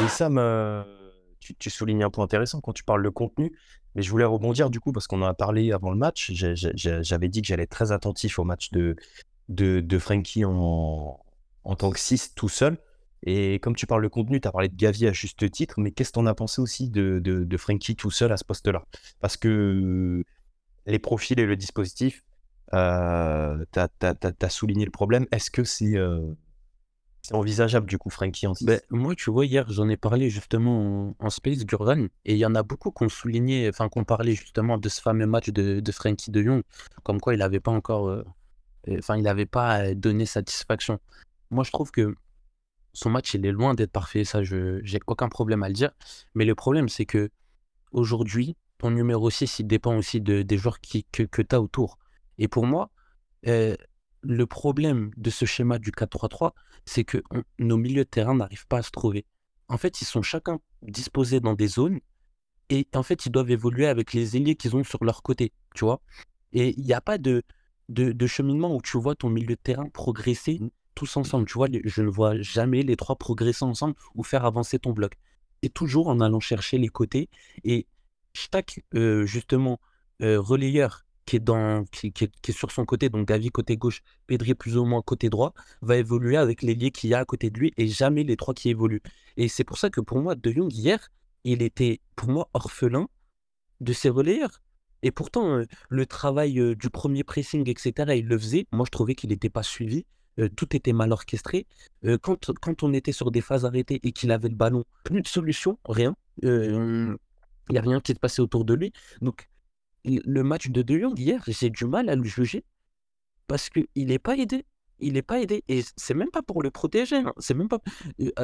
Et ça tu soulignes un point intéressant quand tu parles de contenu, mais je voulais rebondir du coup parce qu'on en a parlé avant le match. J'avais dit que j'allais être très attentif au match de de Frenkie en en tant que 6 tout seul et comme tu parles de contenu, tu as parlé de Gavi à juste titre, mais qu'est-ce que tu en as pensé aussi de de Frenkie tout seul à ce poste-là? Parce que les profils et le dispositif, heu, tu as souligné le problème. Est-ce que c'est, heu c'est envisageable du coup, Frankie en 6. Ben, moi, tu vois, hier, j'en ai parlé justement en, en Space, Gurvan, et il y en a beaucoup qui ont souligné, enfin, qui ont parlé justement de ce fameux match de, de Frankie de Jong, comme quoi il n'avait pas encore, euh, euh, enfin, il n'avait pas euh, donné satisfaction. Moi, je trouve que son match, il est loin d'être parfait, ça, je j'ai aucun problème à le dire. Mais le problème, c'est que aujourd'hui, ton numéro 6, il dépend aussi de, des joueurs qui, que, que tu as autour. Et pour moi, le problème de ce schéma du 4-3-3, c'est que nos milieux de terrain n'arrivent pas à se trouver. En fait, ils sont chacun disposés dans des zones et en fait, ils doivent évoluer avec les ailiers qu'ils ont sur leur côté, tu vois? Et il n'y a pas de, de, cheminement où tu vois ton milieu de terrain progresser mmh. tous ensemble. Tu vois, je ne vois jamais les trois progresser ensemble ou faire avancer ton bloc. Et toujours en allant chercher les côtés. Et chaque, euh, justement, euh, relayeur qui est, dans, qui, qui, est, sur son côté, donc Gavi côté gauche, Pedri plus ou moins côté droit, va évoluer avec l'ailier qu'il y a à côté de lui et jamais les trois qui évoluent. Et c'est pour ça que pour moi, De Jong, hier, il était pour moi orphelin de ses relayeurs. Et pourtant, euh, le travail euh, du premier pressing, etc., il le faisait. Moi, je trouvais qu'il n'était pas suivi. Euh, tout était mal orchestré. quand, quand on était sur des phases arrêtées et qu'il avait le ballon, plus de solution, rien. Il n'y a rien qui se passait autour de lui. Donc, le match de De Jong hier, j'ai du mal à le juger parce qu'il n'est pas aidé. Il n'est pas aidé. Et c'est même pas pour le protéger. Hein. C'est même pas.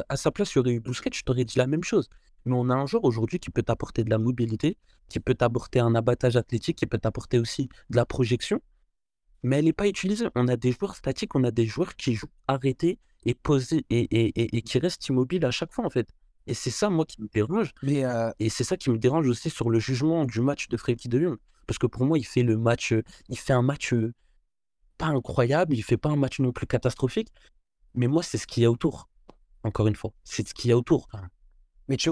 À, sa place, il y aurait eu Busquets, je t'aurais dit la même chose. Mais on a un joueur aujourd'hui qui peut t'apporter de la mobilité, qui peut t'apporter un abattage athlétique, qui peut t'apporter aussi de la projection. Mais elle n'est pas utilisée. On a des joueurs statiques, on a des joueurs qui jouent arrêtés et posés et, et, et qui restent immobiles à chaque fois, en fait. Et c'est ça, moi, qui me dérange. Mais Et c'est ça qui me dérange aussi sur le jugement du match de Frenkie de Jong. Parce que pour moi, il fait le match, il fait un match pas incroyable, il fait pas un match non plus catastrophique. Mais moi, c'est ce qu'il y a autour. Encore une fois, c'est ce qu'il y a autour. Mais tu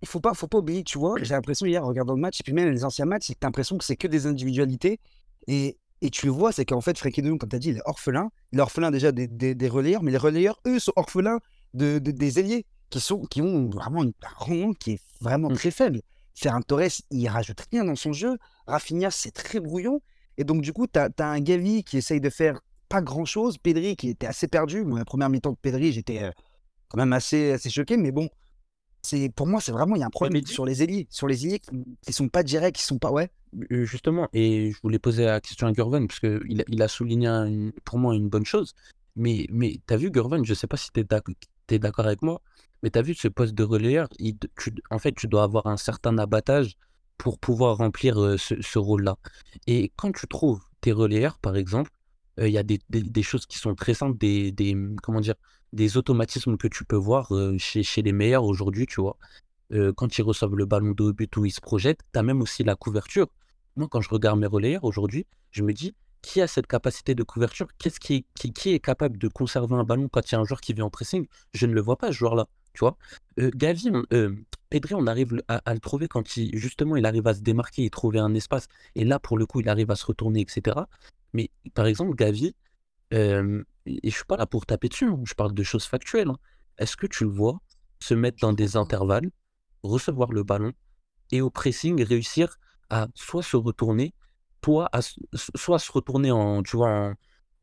il faut pas, faut pas oublier, tu vois, j'ai l'impression hier, en regardant le match, et puis même les anciens matchs, c'est que tu as l'impression que c'est que des individualités. Et, et tu le vois, c'est qu'en fait, Frenkie de Jong, comme tu as dit, il est orphelin. Il est orphelin déjà des, des, relayeurs, mais les relayeurs, eux, sont orphelins de, des ailiers qui, sont, qui ont vraiment un rendement qui est vraiment mmh. très faible. Ferran Torres, il rajoute rien dans son jeu. Rafinha, c'est très brouillon. Et donc, du coup, tu as, un Gavi qui essaye de faire pas grand-chose. Pedri qui était assez perdu. Moi, la première mi-temps de Pedri, j'étais euh, quand même assez, assez choqué. Mais bon, c'est pour moi, c'est vraiment, il y a un problème sur les ailiers. Sur les ailiers qui, ne sont pas directs, qui sont pas. Ouais. Euh, justement, et je voulais poser la question à Gurvan, parce qu'il il a souligné pour moi une bonne chose. Mais, mais tu as vu, Gurvan, je sais pas si tu es d'accord avec moi, mais tu as vu ce poste de relayeur, en fait, tu dois avoir un certain abattage pour pouvoir remplir ce, rôle-là. Et quand tu trouves tes relayeurs, par exemple, il y a des, choses qui sont très simples, des, comment dire, des automatismes que tu peux voir chez, les meilleurs aujourd'hui, tu vois. quand ils reçoivent le ballon de but ou ils se projettent, tu as même aussi la couverture. Moi, quand je regarde mes relayeurs aujourd'hui, je me dis, qui a cette capacité de couverture? Qu'est-ce qui, qui, qui, est capable de conserver un ballon quand il y a un joueur qui vient en pressing? Je ne le vois pas, ce joueur-là. Tu vois? Gavi, Pedri, on arrive à, le trouver quand il, justement il arrive à se démarquer et trouver un espace. Et là, pour le coup, il arrive à se retourner, etc. Mais par exemple, Gavi, et je suis pas là pour taper dessus, hein, je parle de choses factuelles. Hein. Est-ce que tu le vois se mettre dans des intervalles, recevoir le ballon et au pressing réussir à soit se retourner, soit à, soit se retourner en, tu en,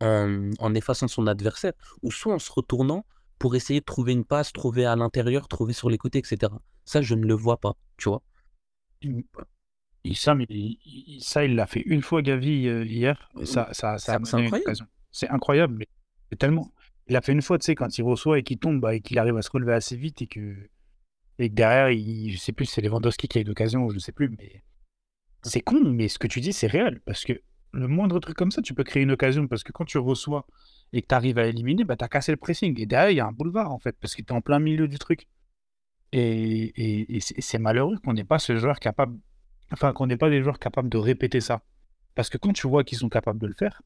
en effaçant son adversaire, ou soit en se retournant pour essayer de trouver une passe, trouver à l'intérieur, trouver sur les côtés, etc. Ça, je ne le vois pas, tu vois. ça, mais il, ça, il l'a fait une fois, Gavi, euh, hier. ça, ça, ça c'est incroyable. C'est incroyable, mais tellement. Il a fait une fois, tu sais, quand il reçoit et qu'il tombe, bah, et qu'il arrive à se relever assez vite et que, et que derrière, il, je sais plus, c'est Lewandowski qui a eu l'occasion, je ne sais plus, mais c'est con, mais ce que tu dis, c'est réel. Parce que le moindre truc comme ça, tu peux créer une occasion. Parce que quand tu reçois et que tu arrives à éliminer, bah, tu as cassé le pressing. Et derrière, il y a un boulevard, en fait, parce qu'il était en plein milieu du truc. Et, c'est malheureux qu'on n'ait pas ce joueur capable, enfin, qu'on n'ait pas des joueurs capables de répéter ça. Parce que quand tu vois qu'ils sont capables de le faire,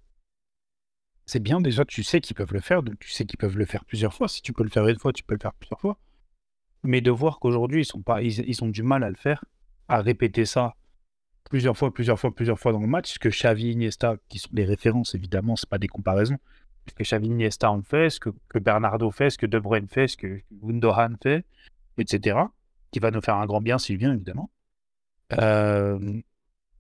c'est bien déjà, tu sais qu'ils peuvent le faire, donc tu sais qu'ils peuvent le faire plusieurs fois. Si tu peux le faire une fois, tu peux le faire plusieurs fois. Mais de voir qu'aujourd'hui, ils, sont pas, ils ont du mal à le faire, à répéter ça plusieurs fois, plusieurs fois, plusieurs fois dans le match, ce que Xavi, Iniesta, qui sont des références évidemment, c'est pas des comparaisons, ce que Xavi, Iniesta ont fait, ce que, que Bernardo fait, ce que De Bruyne fait, ce que Gundogan fait, etc., qui va nous faire un grand bien s'il vient évidemment. Euh,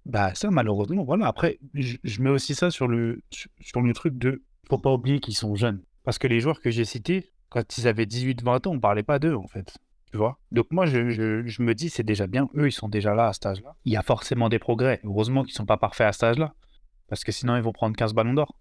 bah ça malheureusement, voilà. Après, je, mets aussi ça sur le, sur le truc de, faut pas oublier qu'ils sont jeunes. Parce que les joueurs que j'ai cités, quand ils avaient 18-20 ans, on parlait pas d'eux en fait. Tu vois Donc moi, je, je- je me dis, c'est déjà bien. Eux, ils sont déjà là à cet âge-là. Il y a forcément des progrès. Heureusement qu'ils sont pas parfaits à cet âge-là. Parce que sinon, ils vont prendre 15 ballons d'or.